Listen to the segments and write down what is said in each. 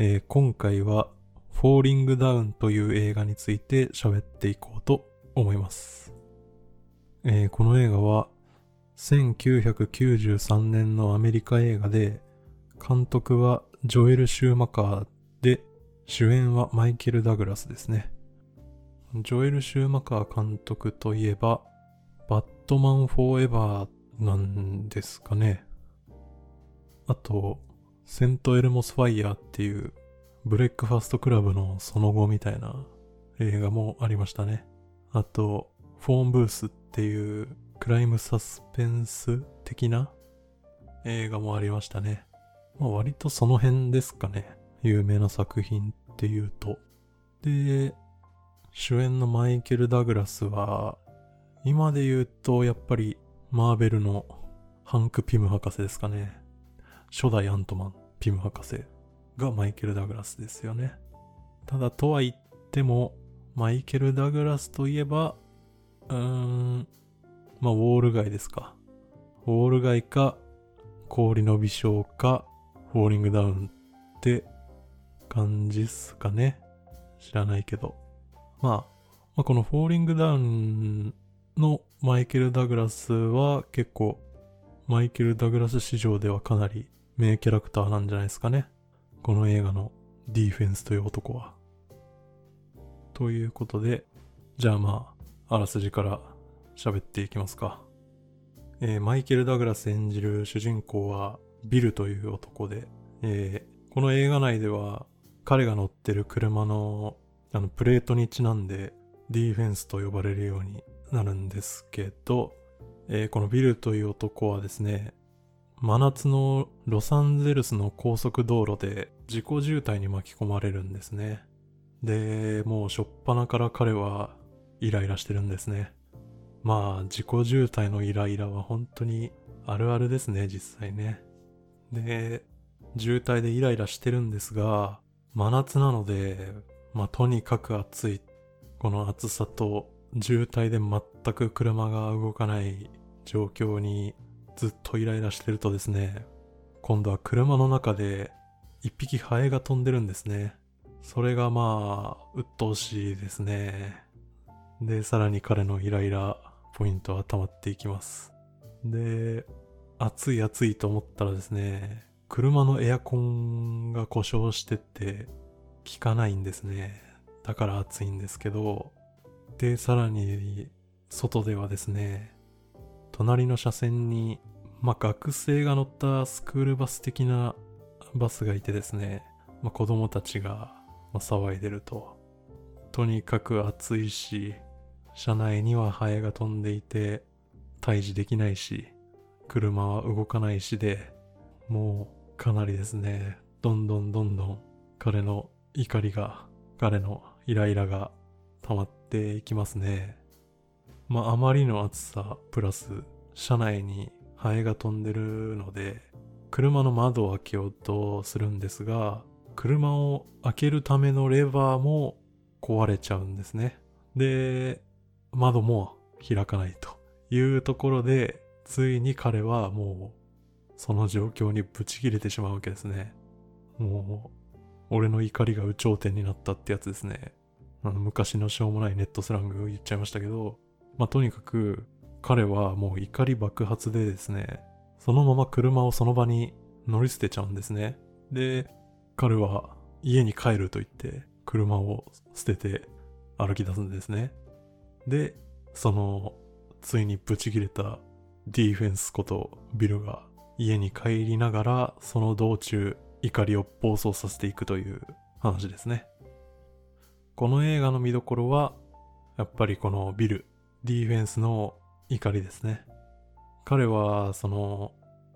えー今回は、フォーリングダウンという映画について喋っていこうと思います。えーこの映画は、1993年のアメリカ映画で、監督はジョエル・シューマカーで、主演はマイケル・ダグラスですね。ジョエル・シューマカー監督といえば、バットマン・フォーエバーなんですかね。あと、セント・エルモス・ファイヤーっていう、ブレックファストクラブのその後みたいな映画もありましたね。あと、フォーンブースっていうクライムサスペンス的な映画もありましたね。まあ割とその辺ですかね。有名な作品っていうと。で、主演のマイケル・ダグラスは、今で言うとやっぱりマーベルのハンク・ピム博士ですかね。初代アントマン、ピム博士がマイケル・ダグラスですよね。ただとは言っても、マイケル・ダグラスといえば、うーん、まあ、ウォール街ですか。ウォール街か、氷の微笑か、フォーリングダウンって感じっすかね。知らないけど。まあ、まあ、このフォーリングダウンのマイケル・ダグラスは結構、マイケル・ダグラス史上ではかなり名キャラクターなんじゃないですかね。この映画のディフェンスという男は。ということで、じゃあまあ、あらすじから喋っていきますか。えーマイケル・ダグラス演じる主人公はビルという男で、えーこの映画内では彼が乗ってる車のあのプレートにちなんでディフェンスと呼ばれるようになるんですけど、えーこのビルという男はですね、真夏のロサンゼルスの高速道路で事故渋滞に巻き込まれるんですね。で、もうしょっぱなから彼はイライラしてるんですね。まあ、自己渋滞のイライラは本当にあるあるですね、実際ね。で、渋滞でイライラしてるんですが、真夏なので、まあとにかく暑い。この暑さと渋滞で全く車が動かない状況にずっとイライラしてるとですね、今度は車の中で一匹ハエが飛んでるんですね。それがまあ、鬱陶しいですね。で、さらに彼のイライラポイントは溜まっていきます。で、暑い暑いと思ったらですね、車のエアコンが故障してて効かないんですね。だから暑いんですけど、で、さらに外ではですね、隣の車線に、まあ、学生が乗ったスクールバス的なバスがいてですね、まあ、子供たちが、騒いでると。とにかく暑いし、車内にはハエが飛んでいて、退治できないし、車は動かないしで、もうかなりですね、どんどんどんどん彼の怒りが、彼のイライラが溜まっていきますね。まああまりの暑さプラス車内にハエが飛んでるので車の窓を開けようとするんですが車を開けるためのレバーも壊れちゃうんですね。で、窓も開かないというところでついに彼はもうその状況にブチ切れてしまうわけですね。もう俺の怒りが有頂天になったってやつですね。あの昔のしょうもないネットスラング言っちゃいましたけど、まあ、とにかく彼はもう怒り爆発でですね、そのまま車をその場に乗り捨てちゃうんですね。で、彼は家に帰ると言って車を捨てて歩き出すんですね。で、そのついにブチ切れたディフェンスことビルが家に帰りながらその道中怒りを暴走させていくという話ですね。この映画の見どころはやっぱりこのビル、ディフェンスの怒りですね。彼はその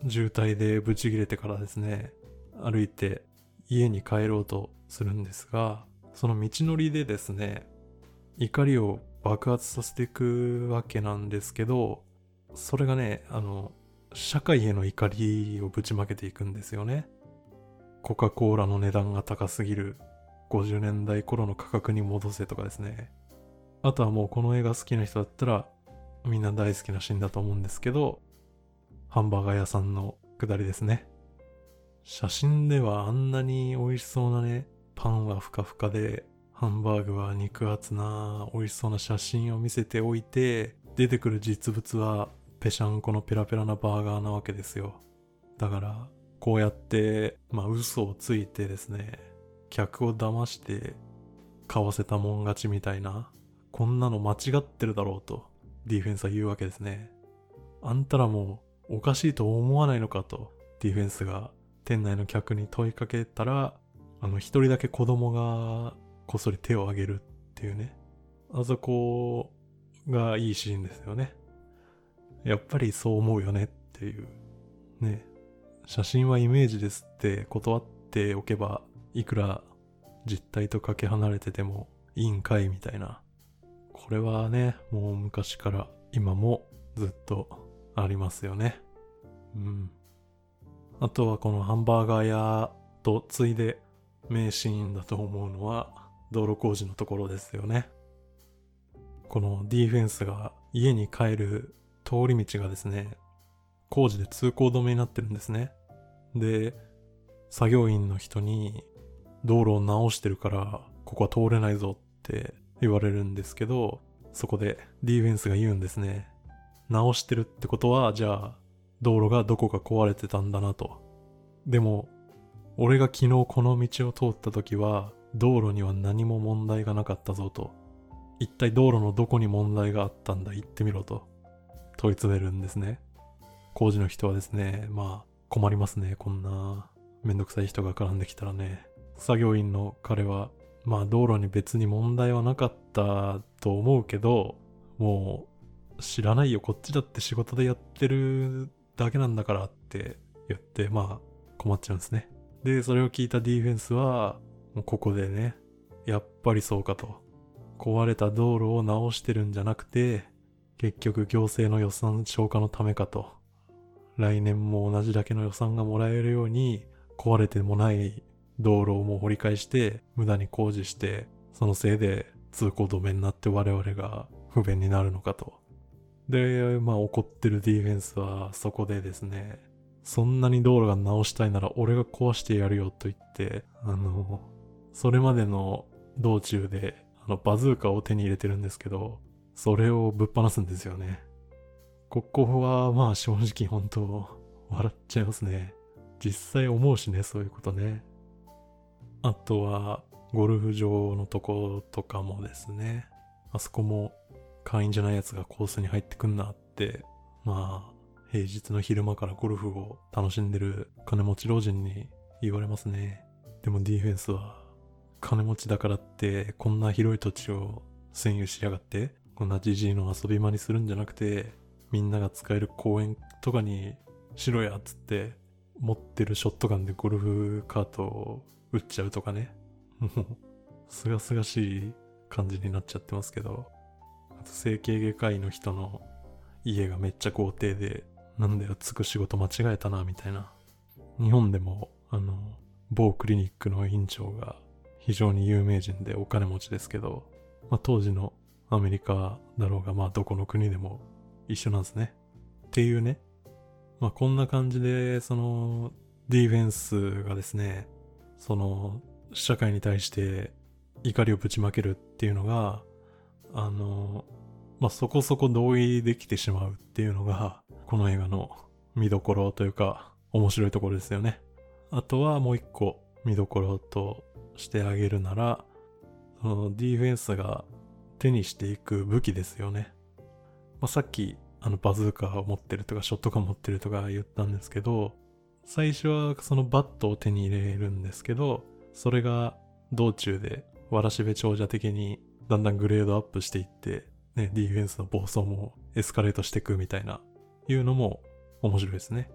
渋滞でブチ切れてからですね、歩いて家に帰ろうとするんですが、その道のりでですね、怒りを爆発させていくわけなんですけど、それがね、あの、社会への怒りをぶちまけていくんですよね。コカ・コーラの値段が高すぎる50年代頃の価格に戻せとかですね。あとはもうこの映画好きな人だったらみんな大好きなシーンだと思うんですけど、ハンバーガー屋さんの下りですね。写真ではあんなに美味しそうなね、パンはふかふかで、ハンバーグは肉厚な美味しそうな写真を見せておいて、出てくる実物はぺしゃんこのペラペラなバーガーなわけですよ。だから、こうやって、まあ嘘をついてですね、客を騙して買わせたもん勝ちみたいな、こんなの間違ってるだろうと、ディフェンスは言うわけですね。あんたらもおかしいと思わないのかと、ディフェンスが店内の客に問いかけたら、あの、一人だけ子供がこっそり手を挙げるっていうね。あそこがいいシーンですよね。やっぱりそう思うよねっていう。ね。写真はイメージですって断っておけば、いくら実態とかけ離れててもいいんかいみたいな。これはね、もう昔から今もずっとありますよね。うん。あとはこのハンバーガー屋とついで名シーンだと思うのは道路工事のところですよね。このディフェンスが家に帰る通り道がですね、工事で通行止めになってるんですね。で、作業員の人に道路を直してるからここは通れないぞって言われるんですけど、そこでディフェンスが言うんですね。直してるってことは、じゃあ道路がどこか壊れてたんだなと。でも、俺が昨日この道を通った時は、道路には何も問題がなかったぞと。一体道路のどこに問題があったんだ？言ってみろと。問い詰めるんですね。工事の人はですね、まあ困りますね。こんなめんどくさい人が絡んできたらね。作業員の彼は、まあ道路に別に問題はなかったと思うけど、もう知らないよ。こっちだって仕事でやってるだけなんだからって言って、まあ困っちゃうんですね。で、それを聞いたディフェンスは、もうここでね、やっぱりそうかと。壊れた道路を直してるんじゃなくて、結局行政の予算消化のためかと。来年も同じだけの予算がもらえるように、壊れてもない道路をもう掘り返して、無駄に工事して、そのせいで通行止めになって我々が不便になるのかと。で、まあ怒ってるディフェンスはそこでですね、そんなに道路が直したいなら俺が壊してやるよと言って、あの、それまでの道中で、あの、バズーカを手に入れてるんですけど、それをぶっ放すんですよね。ここは、まあ正直本当、笑っちゃいますね。実際思うしね、そういうことね。あとは、ゴルフ場のとことかもですね。あそこも会員じゃない奴がコースに入ってくんなって、まあ、平日の昼間からゴルフを楽しんでる金持ち老人に言われますね。でもディフェンスは、金持ちだからってこんな広い土地を占有しやがって、こんなじじいの遊び場にするんじゃなくて、みんなが使える公園とかにしろやっつって、持ってるショットガンでゴルフカートを撃っちゃうとかね。もう、すがすがしい感じになっちゃってますけど、あと整形外科医の人の家がめっちゃ豪邸で、なんだよ、つく仕事間違えたな、みたいな。日本でも、あの、某クリニックの院長が非常に有名人でお金持ちですけど、まあ、当時のアメリカだろうが、まあどこの国でも一緒なんですね。っていうね。まあこんな感じで、その、ディフェンスがですね、その、社会に対して怒りをぶちまけるっていうのが、あの、まあそこそこ同意できてしまうっていうのが、この映画の見どころというか、面白いところですよね。あとはもう一個見どころとしてあげるなら、そのディフェンスが手にしていく武器ですよね。まあ、さっきあのバズーカを持ってるとかショットガン持ってるとか言ったんですけど、最初はそのバットを手に入れるんですけど、それが道中でわらしべ長者的にだんだんグレードアップしていって、ね、ディフェンスの暴走もエスカレートしていくみたいないうのも面白いですね。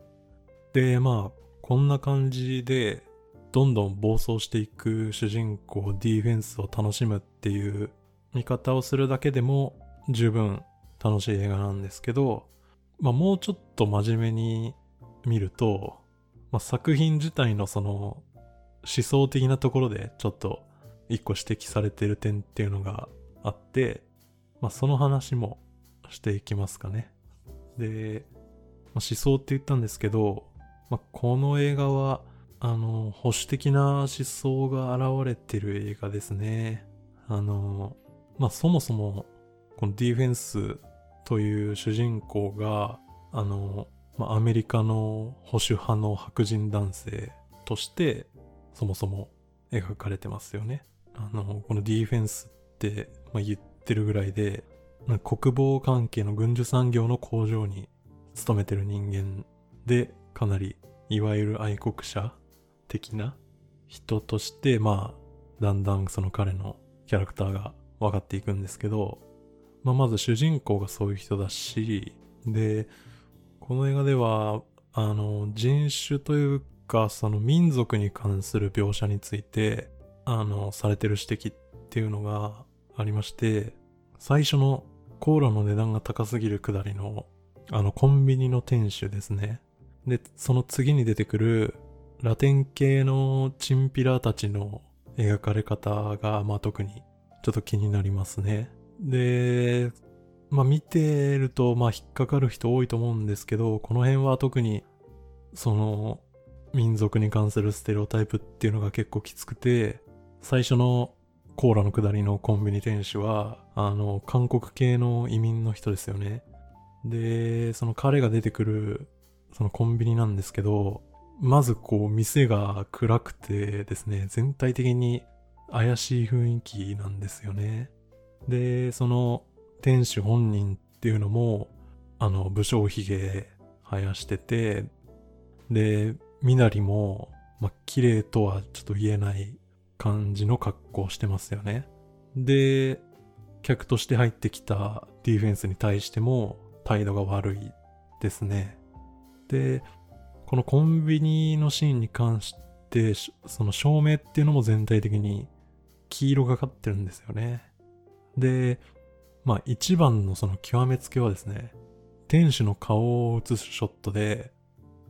で、まあ、こんな感じで、どんどん暴走していく主人公ディフェンスを楽しむっていう見方をするだけでも十分楽しい映画なんですけど、まあもうちょっと真面目に見ると、まあ、作品自体のその思想的なところでちょっと一個指摘されてる点っていうのがあって、まあその話もしていきますかね。で、まあ、思想って言ったんですけど、まあ、この映画はあの、保守的な思想が現れてる映画ですね。あの、まあ、そもそも、このディフェンスという主人公が、あの、まあ、アメリカの保守派の白人男性として、そもそも描かれてますよね。あの、このディフェンスって、まあ、言ってるぐらいで、国防関係の軍需産業の工場に勤めてる人間で、かなり、いわゆる愛国者的な人として、まあ、だんだんその彼のキャラクターが分かっていくんですけど、まあ、まず主人公がそういう人だし、で、この映画では、あの、人種というか、その民族に関する描写について、あの、されてる指摘っていうのがありまして、最初のコーラの値段が高すぎるくだりの、あの、コンビニの店主ですね。で、その次に出てくる、ラテン系のチンピラたちの描かれ方が、まあ特にちょっと気になりますね。で、まあ見てると、まあ引っかかる人多いと思うんですけど、この辺は特に、その、民族に関するステレオタイプっていうのが結構きつくて、最初のコーラの下りのコンビニ店主は、あの、韓国系の移民の人ですよね。で、その彼が出てくる、そのコンビニなんですけど、まずこう、店が暗くてですね、全体的に怪しい雰囲気なんですよね。で、その店主本人っていうのも、あの、武将髭生やしてて、で、身なりも、まあ、綺麗とはちょっと言えない感じの格好をしてますよね。で、客として入ってきたディフェンスに対しても態度が悪いですね。で、このコンビニのシーンに関して、その照明っていうのも全体的に黄色がかってるんですよね。で、まあ一番のその極めつけはですね、店主の顔を映すショットで、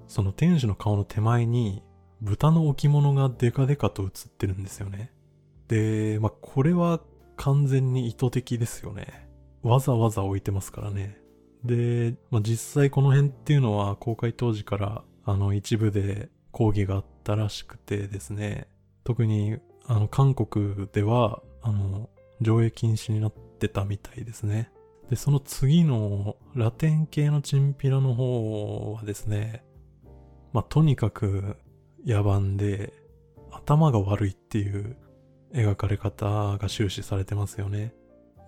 その店主の顔の手前に豚の置物がデカデカと映ってるんですよね。で、まあこれは完全に意図的ですよね。わざわざ置いてますからね。で、まあ、実際この辺っていうのは公開当時からあの一部で抗議があったらしくてですね、特にあの韓国ではあの上映禁止になってたみたいですね。で、その次のラテン系のチンピラの方はですね、まあ、とにかく野蛮で頭が悪いっていう描かれ方が終始されてますよね。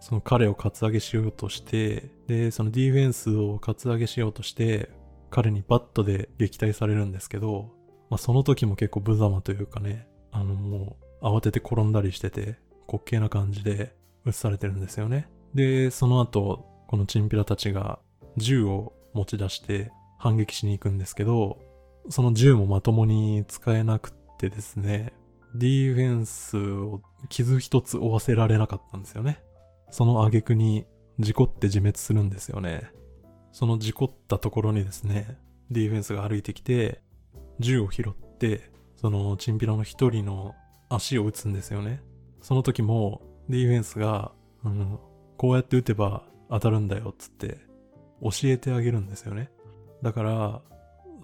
その彼をカツアゲしようとして、で、そのディフェンスをカツアゲしようとして、彼にバットで撃退されるんですけど、まあ、その時も結構無様というかね、あのもう慌てて転んだりしてて、滑稽な感じで映されてるんですよね。で、その後、このチンピラたちが銃を持ち出して反撃しに行くんですけど、その銃もまともに使えなくってですね、ディフェンスを傷一つ負わせられなかったんですよね。その挙句に事故って自滅するんですよね。その事故ったところにですね、ディフェンスが歩いてきて、銃を拾って、そのチンピラの一人の足を撃つんですよね。その時も、ディフェンスが、うん、こうやって撃てば当たるんだよ、つって教えてあげるんですよね。だから、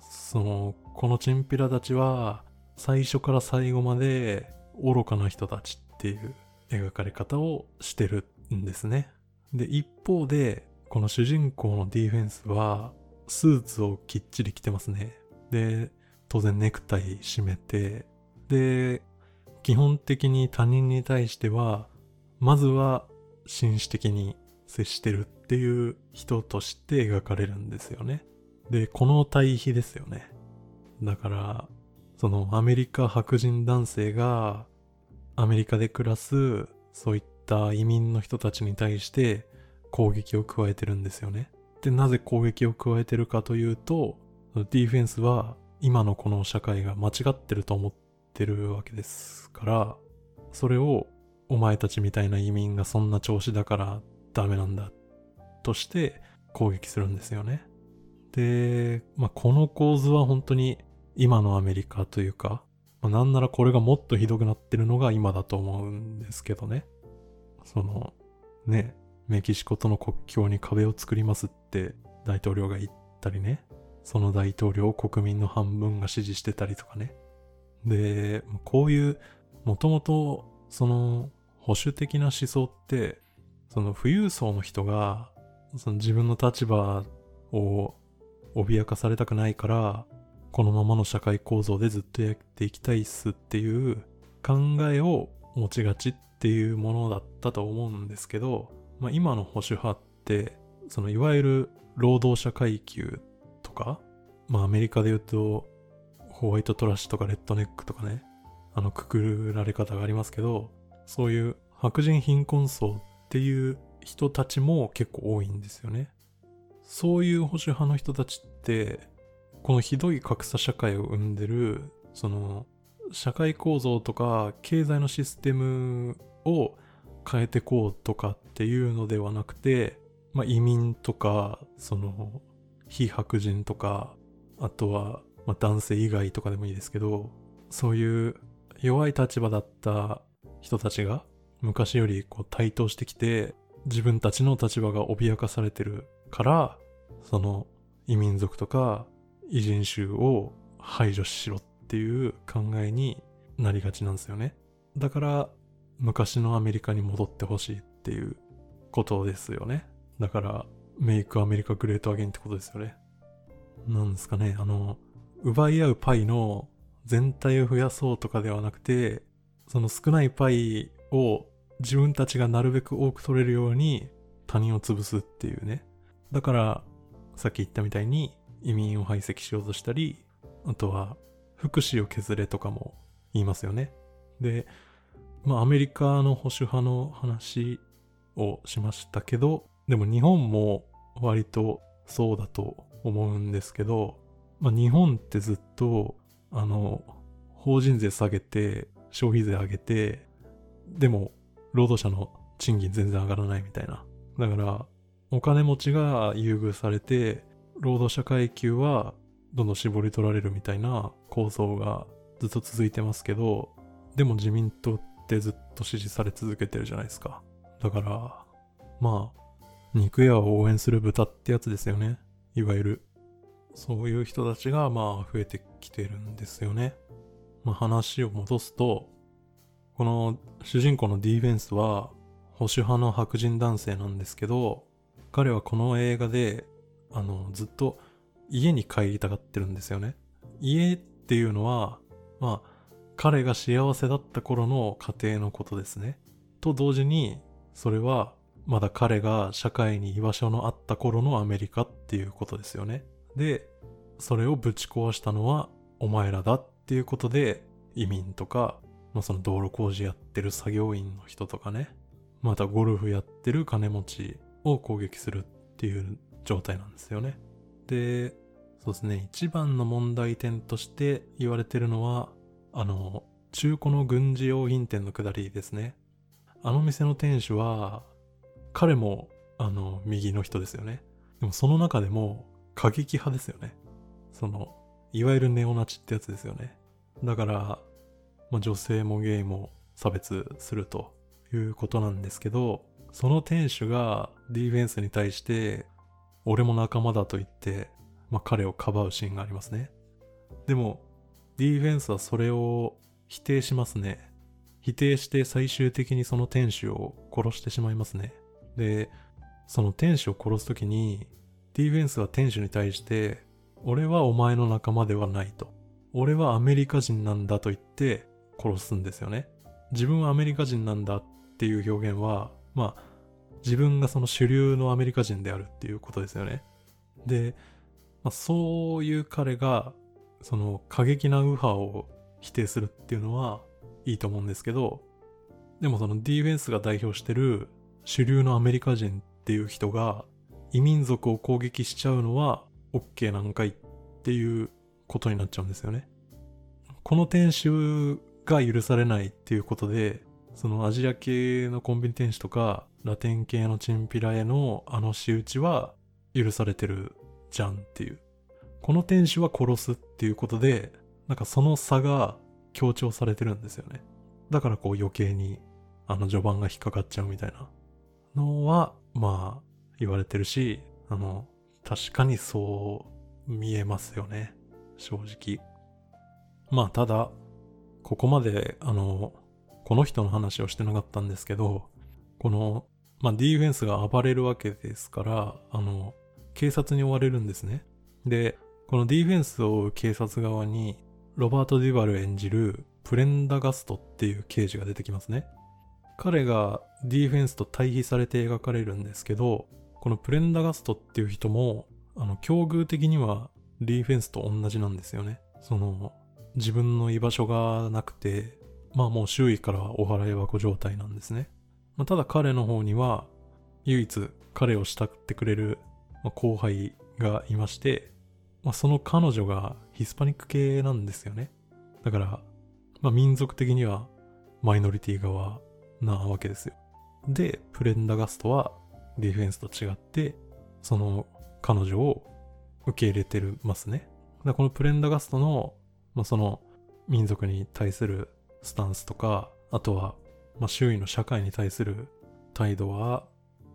その、このチンピラたちは、最初から最後まで愚かな人たちっていう描かれ方をしてるんですね。で、一方で、この主人公のディフェンスは、スーツをきっちり着てますね。で、当然ネクタイ締めて、で、基本的に他人に対しては、まずは紳士的に接してるっていう人として描かれるんですよね。で、この対比ですよね。だから、そのアメリカ白人男性がアメリカで暮らすそういった移民の人たちに対して攻撃を加えてるんですよね。で、なぜ攻撃を加えてるかというと、ディフェンスは今のこの社会が間違ってると思っててるわけですから、それをお前たちみたいな移民がそんな調子だからダメなんだとして攻撃するんですよね。で、まあ、この構図は本当に今のアメリカというか、まあ、なんならこれがもっとひどくなってるのが今だと思うんですけどね。その、ね、メキシコとの国境に壁を作りますって大統領が言ったりね。その大統領を国民の半分が支持してたりとかね。で、こういう、もともと、その、保守的な思想って、その富裕層の人が、その自分の立場を脅かされたくないから、このままの社会構造でずっとやっていきたいっすっていう考えを持ちがちっていうものだったと思うんですけど、まあ、今の保守派って、そのいわゆる労働者階級とか、まあアメリカで言うと、ホワイトトラッシュとかレッドネックとかね、あのくくられ方がありますけど、そういう白人貧困層っていう人たちも結構多いんですよね。そういう保守派の人たちって、このひどい格差社会を生んでる、その、社会構造とか経済のシステムを変えてこうとかっていうのではなくて、まあ移民とか、その、非白人とか、あとは、まあ男性以外とかでもいいですけど、そういう弱い立場だった人たちが昔よりこう台頭してきて自分たちの立場が脅かされてるからその異民族とか異人種を排除しろっていう考えになりがちなんですよね。だから昔のアメリカに戻ってほしいっていうことですよね。だからメイクアメリカグレートアゲインってことですよね。なんですかねあの奪い合うパイの全体を増やそうとかではなくて、その少ないパイを自分たちがなるべく多く取れるように他人を潰すっていうね。だから、さっき言ったみたいに移民を排斥しようとしたり、あとは福祉を削れとかも言いますよね。で、まあアメリカの保守派の話をしましたけど、でも日本も割とそうだと思うんですけど、まあ日本ってずっとあの、法人税下げて、消費税上げて、でも、労働者の賃金全然上がらないみたいな。だから、お金持ちが優遇されて、労働者階級はどんどん絞り取られるみたいな構造がずっと続いてますけど、でも自民党ってずっと支持され続けてるじゃないですか。だから、まあ、肉屋を応援する豚ってやつですよね。いわゆる。そういう人たちがまあ増えてきてるんですよね。まあ話を戻すと、この主人公のディーフェンスは保守派の白人男性なんですけど、彼はこの映画で、あの、ずっと家に帰りたがってるんですよね。家っていうのは、まあ、彼が幸せだった頃の家庭のことですね。と同時に、それはまだ彼が社会に居場所のあった頃のアメリカっていうことですよね。で、それをぶち壊したのはお前らだっていうことで移民とか、まあ、その道路工事やってる作業員の人とかね、またゴルフやってる金持ちを攻撃するっていう状態なんですよね。で、そうですね、一番の問題点として言われてるのは、あの、中古の軍事用品店のくだりですね。あの店の店主は、彼も、あの、右の人ですよね。でもその中でも、過激派ですよね。その、いわゆるネオナチってやつですよね。だから、まあ、女性もゲイも差別するということなんですけど、その店主がディフェンスに対して、俺も仲間だと言って、まあ、彼をかばうシーンがありますね。でも、ディフェンスはそれを否定しますね。否定して最終的にその店主を殺してしまいますね。で、その店主を殺すときに、ディフェンスは店主に対して、俺はお前の仲間ではないと。俺はアメリカ人なんだと言って殺すんですよね。自分はアメリカ人なんだっていう表現は、まあ、自分がその主流のアメリカ人であるっていうことですよね。で、まあ、そういう彼が、その過激な右派を否定するっていうのはいいと思うんですけど、でもそのディフェンスが代表してる主流のアメリカ人っていう人が異民族を攻撃しちゃうのは OK なんかいっていうことになっちゃうんですよね。この店主が許されないっていうことで、そのアジア系のコンビニ店主とか、ラテン系のチンピラへのあの仕打ちは許されてるじゃんっていう。この店主は殺すっていうことで、なんかその差が強調されてるんですよね。だからこう余計にあの序盤が引っかかっちゃうみたいなのは、まあ言われてるし、あの、確かにそう見えますよね。正直。まあただ、ここまで、あの、この人の話をしてなかったんですけど、この、まあ、ディフェンスが暴れるわけですから、あの、警察に追われるんですね。で、このディフェンスを追う警察側に、ロバート・デュバル演じるプレンダガストっていう刑事が出てきますね。彼がディフェンスと対比されて描かれるんですけど、このプレンダガストっていう人も、あの、境遇的にはディフェンスと同じなんですよね。その、自分の居場所がなくて、まあもう周囲からお払い箱状態なんですね。まあ、ただ彼の方には、唯一彼を慕ってくれる後輩がいまして、まあ、その彼女がヒスパニック系なんですよね。だから、まあ、民族的にはマイノリティ側なわけですよ。で、プレンダガストはディフェンスと違って、その彼女を受け入れてるますね。だこのプレンダガストの、まあ、その民族に対するスタンスとか、あとは、まあ、周囲の社会に対する態度は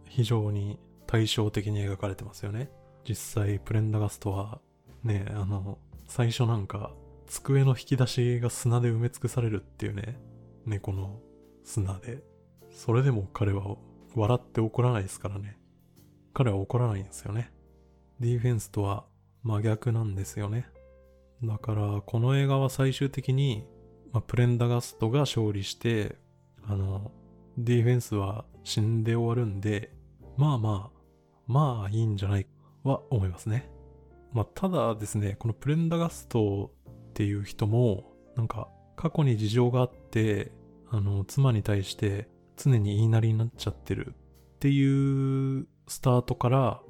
非常に対照的に描かれてますよね。実際、プレンダガストは、ね、あの、最初なんか、机の引き出しが砂で埋め尽くされるっていうね、猫の砂で。それでも彼は笑って怒らないですからね。彼は怒らないんですよね。ディフェンスとは真逆なんですよね。だから、この映画は最終的に、まあ、プレンダガストが勝利して、あの、ディフェンスは死んで終わるんで、まあまあ、まあいいんじゃないは思いますね。まあただですね、このプレンダガストっていう人も、なんか過去に事情があって、あの、妻に対して常に言いなりになっちゃってるっていうスタートから、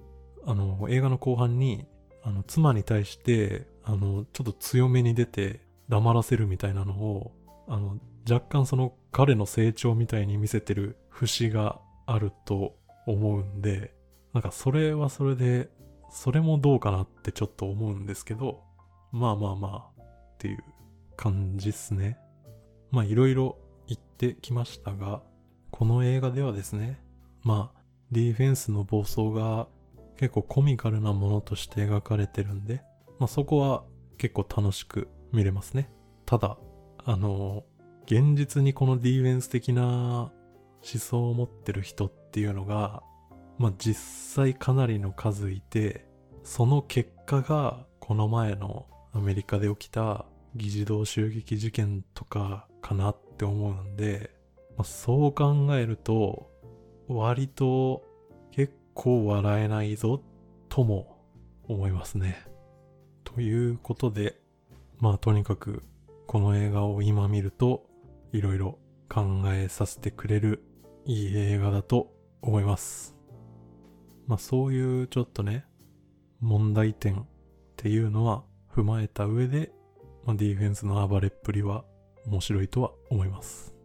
あの、映画の後半に、あの、妻に対して、あの、ちょっと強めに出て黙らせるみたいなのを、あの、若干その彼の成長みたいに見せてる節があると思うんで、なんかそれはそれで、それもどうかなってちょっと思うんですけど、まあまあまあっていう感じっすね。まあいろいろ言ってきましたが、この映画ではですね、まあディフェンスの暴走が結構コミカルなものとして描かれてるんで、まあそこは結構楽しく見れますね。ただ、あの、現実にこのディフェンス的な思想を持ってる人っていうのが、まあ実際かなりの数いて、その結果がこの前のアメリカで起きた議事堂襲撃事件とかかなって思うんで、まあ、そう考えると、割と結構笑えないぞとも思いますね。ということで、まあとにかくこの映画を今見るといろいろ考えさせてくれるいい映画だと思います。まあそういうちょっとね、問題点っていうのは踏まえた上で、まあ、ディフェンスの暴れっぷりは面白いとは思います。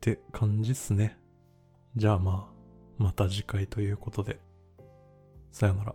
って感じっすね。じゃあまあ、また次回ということで、さよなら。